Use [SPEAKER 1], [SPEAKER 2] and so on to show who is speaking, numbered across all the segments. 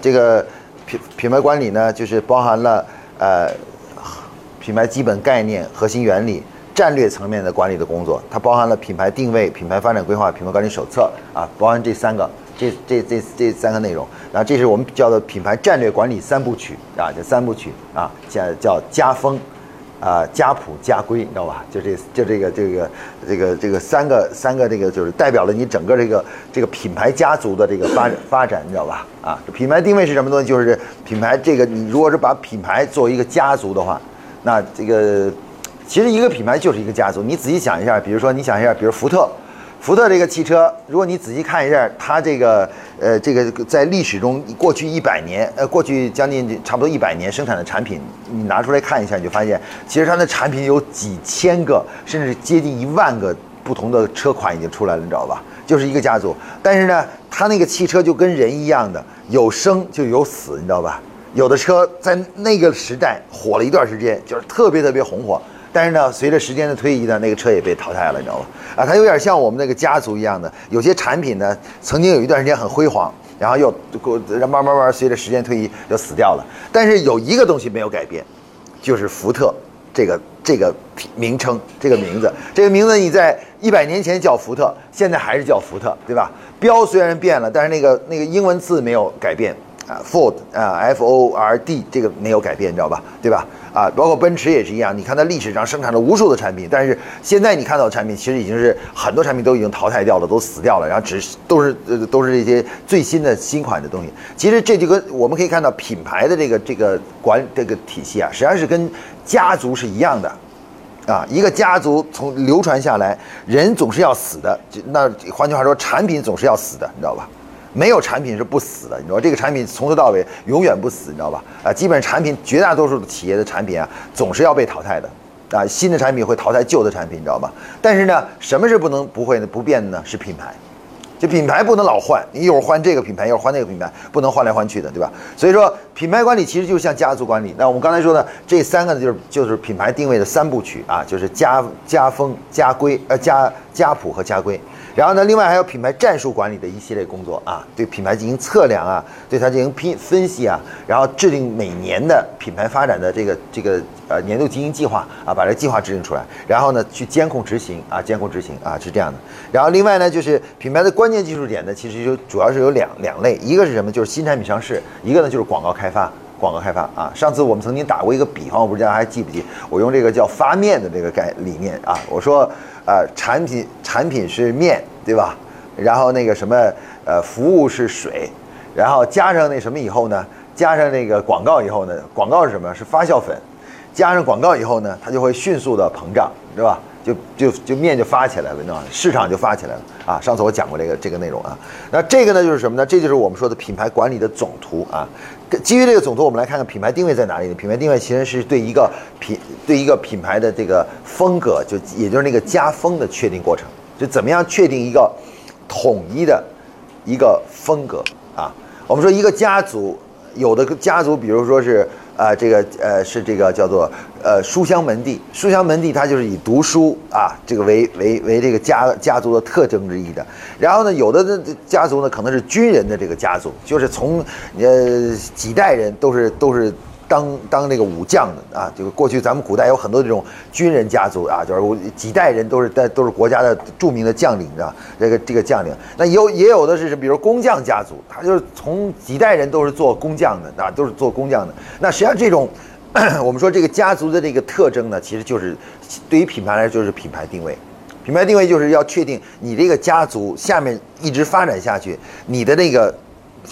[SPEAKER 1] 这个品品牌管理呢，就是包含了呃品牌基本概念、核心原理、战略层面的管理的工作，它包含了品牌定位、品牌发展规划、品牌管理手册啊，包含这三个。这这这这三个内容，然后这是我们叫做品牌战略管理三部曲啊，这三部曲啊，叫叫家风，啊家谱家规，你知道吧？就这就这个这个这个这个三个三个这个就是代表了你整个这个这个品牌家族的这个发发展，你知道吧？啊，品牌定位是什么东西？就是品牌这个你如果是把品牌作为一个家族的话，那这个其实一个品牌就是一个家族。你仔细想一下，比如说你想一下，比如福特。福特这个汽车，如果你仔细看一下，它这个呃，这个在历史中过去一百年，呃，过去将近差不多一百年生产的产品，你拿出来看一下，你就发现，其实它的产品有几千个，甚至接近一万个不同的车款已经出来了，你知道吧？就是一个家族。但是呢，它那个汽车就跟人一样的，有生就有死，你知道吧？有的车在那个时代火了一段时间，就是特别特别红火。但是呢，随着时间的推移呢，那个车也被淘汰了，你知道吧？啊，它有点像我们那个家族一样的，有些产品呢，曾经有一段时间很辉煌，然后又过慢慢慢慢随着时间推移就死掉了。但是有一个东西没有改变，就是福特这个这个名称这个名字，这个名字你在一百年前叫福特，现在还是叫福特，对吧？标虽然变了，但是那个那个英文字没有改变。啊，Ford 啊，F O R D 这个没有改变，你知道吧？对吧？啊，包括奔驰也是一样。你看它历史上生产了无数的产品，但是现在你看到的产品其实已经是很多产品都已经淘汰掉了，都死掉了，然后只都是呃都是这些最新的新款的东西。其实这就跟我们可以看到品牌的这个这个管这个体系啊，实际上是跟家族是一样的，啊，一个家族从流传下来，人总是要死的。那换句话说，产品总是要死的，你知道吧？没有产品是不死的，你知道这个产品从头到尾永远不死，你知道吧？啊，基本上产品绝大多数的企业的产品啊，总是要被淘汰的，啊，新的产品会淘汰旧的产品，你知道吧？但是呢，什么是不能不会的不变的呢？是品牌，就品牌不能老换，你一会儿换这个品牌，一会儿换那个品牌，不能换来换去的，对吧？所以说，品牌管理其实就像家族管理。那我们刚才说的这三个呢，就是就是品牌定位的三部曲啊，就是家家风、家规、呃家家谱和家规。然后呢，另外还有品牌战术管理的一系列工作啊，对品牌进行测量啊，对它进行拼分析啊，然后制定每年的品牌发展的这个这个呃年度经营计划啊，把这计划制定出来，然后呢去监控执行啊，监控执行啊是这样的。然后另外呢，就是品牌的关键技术点呢，其实就主要是有两两类，一个是什么？就是新产品上市，一个呢就是广告开发。广告开发啊，上次我们曾经打过一个比方，我不知道大家还记不记？我用这个叫发面的这个概理念啊，我说，啊，产品产品是面对吧？然后那个什么，呃，服务是水，然后加上那什么以后呢？加上那个广告以后呢？广告是什么？是发酵粉，加上广告以后呢，它就会迅速的膨胀，对吧？就就就面就发起来了，你知道？市场就发起来了啊！上次我讲过这个这个内容啊。那这个呢就是什么呢？这就是我们说的品牌管理的总图啊。基于这个总图，我们来看看品牌定位在哪里呢？品牌定位其实是对一个品对一个品牌的这个风格，就也就是那个家风的确定过程，就怎么样确定一个统一的一个风格啊？我们说一个家族，有的家族，比如说是。啊，这个呃是这个叫做呃书香门第，书香门第它就是以读书啊这个为为为这个家家族的特征之一的。然后呢，有的的家族呢可能是军人的这个家族，就是从呃几代人都是都是。当当那个武将的啊，就是过去咱们古代有很多这种军人家族啊，就是几代人都是在都是国家的著名的将领啊，这个这个将领。那有也有的是，比如工匠家族，他就是从几代人都是做工匠的啊，都是做工匠的。那实际上这种，我们说这个家族的这个特征呢，其实就是对于品牌来说就是品牌定位。品牌定位就是要确定你这个家族下面一直发展下去，你的那个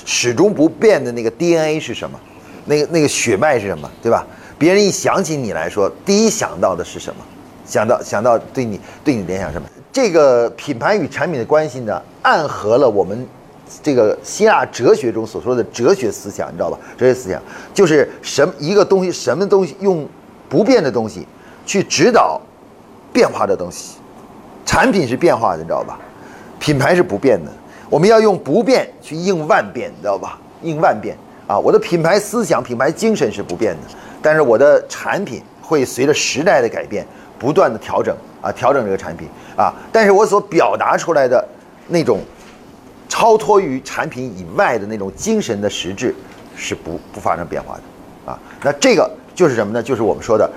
[SPEAKER 1] 始终不变的那个 DNA 是什么？那个那个血脉是什么，对吧？别人一想起你来说，第一想到的是什么？想到想到对你对你联想什么？这个品牌与产品的关系呢，暗合了我们这个希腊哲学中所说的哲学思想，你知道吧？哲学思想就是什么一个东西，什么东西用不变的东西去指导变化的东西。产品是变化的，你知道吧？品牌是不变的。我们要用不变去应万变，你知道吧？应万变。啊，我的品牌思想、品牌精神是不变的，但是我的产品会随着时代的改变不断的调整啊，调整这个产品啊，但是我所表达出来的那种超脱于产品以外的那种精神的实质是不不发生变化的，啊，那这个就是什么呢？就是我们说的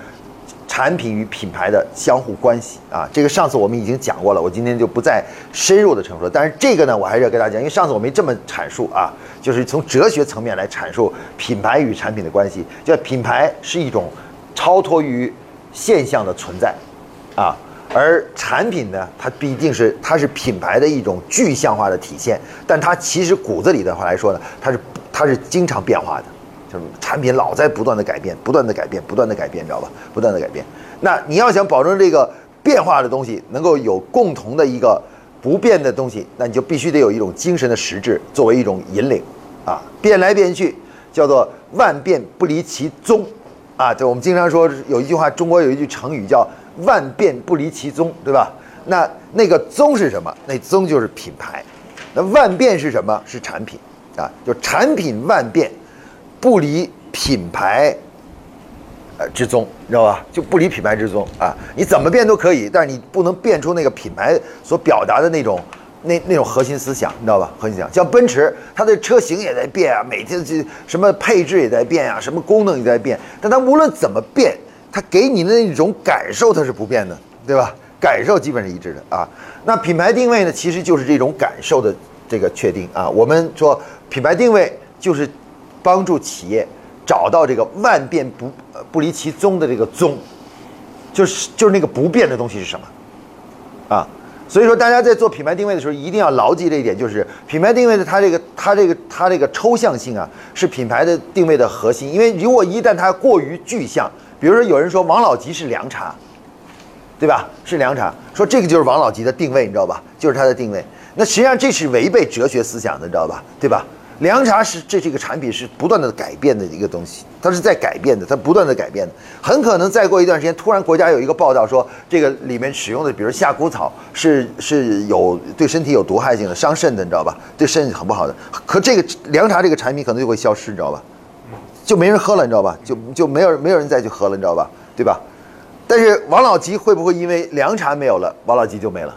[SPEAKER 1] 产品与品牌的相互关系啊。这个上次我们已经讲过了，我今天就不再深入的陈述。但是这个呢，我还是要跟大家讲，因为上次我没这么阐述啊，就是从哲学层面来阐述品牌与产品的关系，叫品牌是一种超脱于现象的存在，啊。而产品呢，它必定是它是品牌的一种具象化的体现，但它其实骨子里的话来说呢，它是它是经常变化的，产品老在不断的改变，不断的改变，不断的改变，你知道吧？不断的改变。那你要想保证这个变化的东西能够有共同的一个不变的东西，那你就必须得有一种精神的实质作为一种引领，啊，变来变去叫做万变不离其宗，啊，就我们经常说有一句话，中国有一句成语叫。万变不离其宗，对吧？那那个宗是什么？那宗就是品牌。那万变是什么？是产品啊，就产品万变，不离品牌，呃之宗，你知道吧？就不离品牌之宗啊。你怎么变都可以，但是你不能变出那个品牌所表达的那种那那种核心思想，你知道吧？核心思想，像奔驰，它的车型也在变啊，每天这什么配置也在变啊，什么功能也在变，但它无论怎么变。它给你的那种感受，它是不变的，对吧？感受基本是一致的啊。那品牌定位呢，其实就是这种感受的这个确定啊。我们说品牌定位就是帮助企业找到这个万变不不离其宗的这个宗，就是就是那个不变的东西是什么啊？所以说，大家在做品牌定位的时候，一定要牢记这一点，就是品牌定位的它这个它这个它这个抽象性啊，是品牌的定位的核心。因为如果一旦它过于具象，比如说，有人说王老吉是凉茶，对吧？是凉茶，说这个就是王老吉的定位，你知道吧？就是它的定位。那实际上这是违背哲学思想的，你知道吧？对吧？凉茶是这这个产品是不断的改变的一个东西，它是在改变的，它不断的改变的。很可能再过一段时间，突然国家有一个报道说，这个里面使用的，比如夏枯草是是有对身体有毒害性的，伤肾的，你知道吧？对肾很不好的。可这个凉茶这个产品可能就会消失，你知道吧？就没人喝了，你知道吧？就就没有没有人再去喝了，你知道吧？对吧？但是王老吉会不会因为凉茶没有了，王老吉就没了？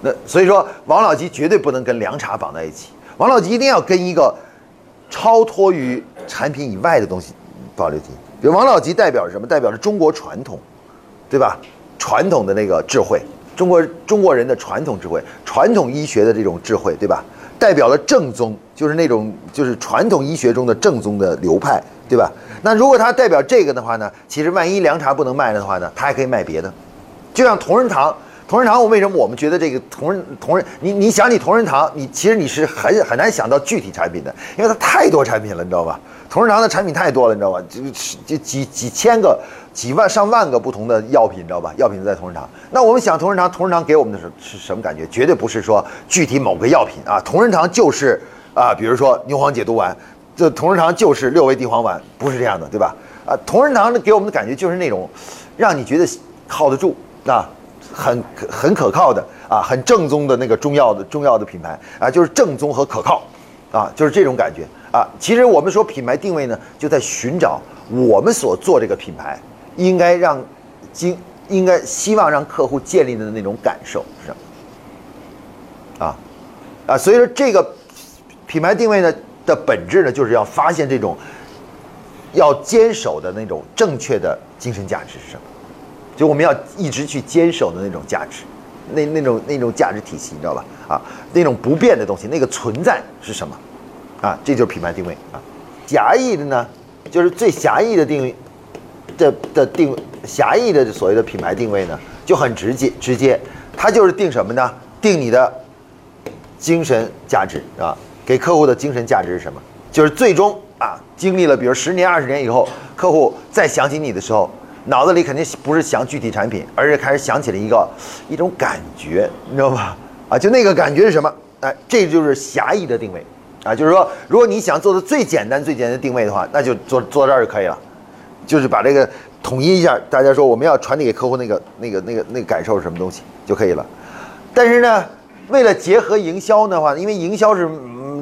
[SPEAKER 1] 那所以说，王老吉绝对不能跟凉茶绑在一起。王老吉一定要跟一个超脱于产品以外的东西保留起。比如王老吉代表什么？代表着中国传统，对吧？传统的那个智慧，中国中国人的传统智慧，传统医学的这种智慧，对吧？代表了正宗，就是那种就是传统医学中的正宗的流派，对吧？那如果它代表这个的话呢，其实万一凉茶不能卖了的话呢，它还可以卖别的，就像同仁堂。同仁堂，我为什么我们觉得这个同仁同仁？你你想起同仁堂，你其实你是很很难想到具体产品的，因为它太多产品了，你知道吧？同仁堂的产品太多了，你知道吧？就就几几千个、几万上万个不同的药品，你知道吧？药品在同仁堂。那我们想同仁堂，同仁堂给我们的是是什么感觉？绝对不是说具体某个药品啊，同仁堂就是啊，比如说牛黄解毒丸，这同仁堂就是六味地黄丸，不是这样的，对吧？啊，同仁堂的给我们的感觉就是那种让你觉得靠得住啊。很很可靠的啊，很正宗的那个中药的中药的品牌啊，就是正宗和可靠，啊，就是这种感觉啊。其实我们说品牌定位呢，就在寻找我们所做这个品牌应该让经应该希望让客户建立的那种感受是什么啊啊。所以说这个品牌定位呢的本质呢，就是要发现这种要坚守的那种正确的精神价值是什么。就我们要一直去坚守的那种价值，那那种那种价值体系，你知道吧？啊，那种不变的东西，那个存在是什么？啊，这就是品牌定位啊。狭义的呢，就是最狭义的定位的的定狭义的所谓的品牌定位呢，就很直接直接，它就是定什么呢？定你的精神价值啊，给客户的精神价值是什么？就是最终啊，经历了比如十年二十年以后，客户再想起你的时候。脑子里肯定不是想具体产品，而是开始想起了一个一种感觉，你知道吧？啊，就那个感觉是什么？哎，这就是狭义的定位，啊，就是说，如果你想做的最简单、最简单的定位的话，那就做做这儿就可以了，就是把这个统一一下，大家说我们要传递给客户那个、那个、那个、那个感受是什么东西就可以了。但是呢，为了结合营销的话，因为营销是。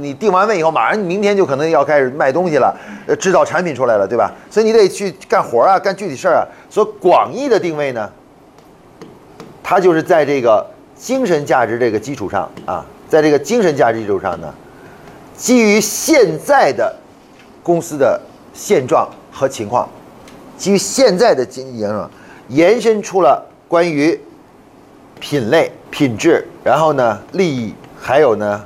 [SPEAKER 1] 你定完位以后，马上你明天就可能要开始卖东西了，呃，制造产品出来了，对吧？所以你得去干活啊，干具体事儿啊。所以广义的定位呢，它就是在这个精神价值这个基础上啊，在这个精神价值基础上呢，基于现在的公司的现状和情况，基于现在的经营，延伸出了关于品类、品质，然后呢利益，还有呢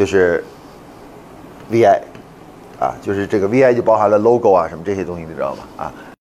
[SPEAKER 1] 就是 VI，啊，就是这个 VI 就包含了 logo 啊什么这些东西，你知道吗？啊。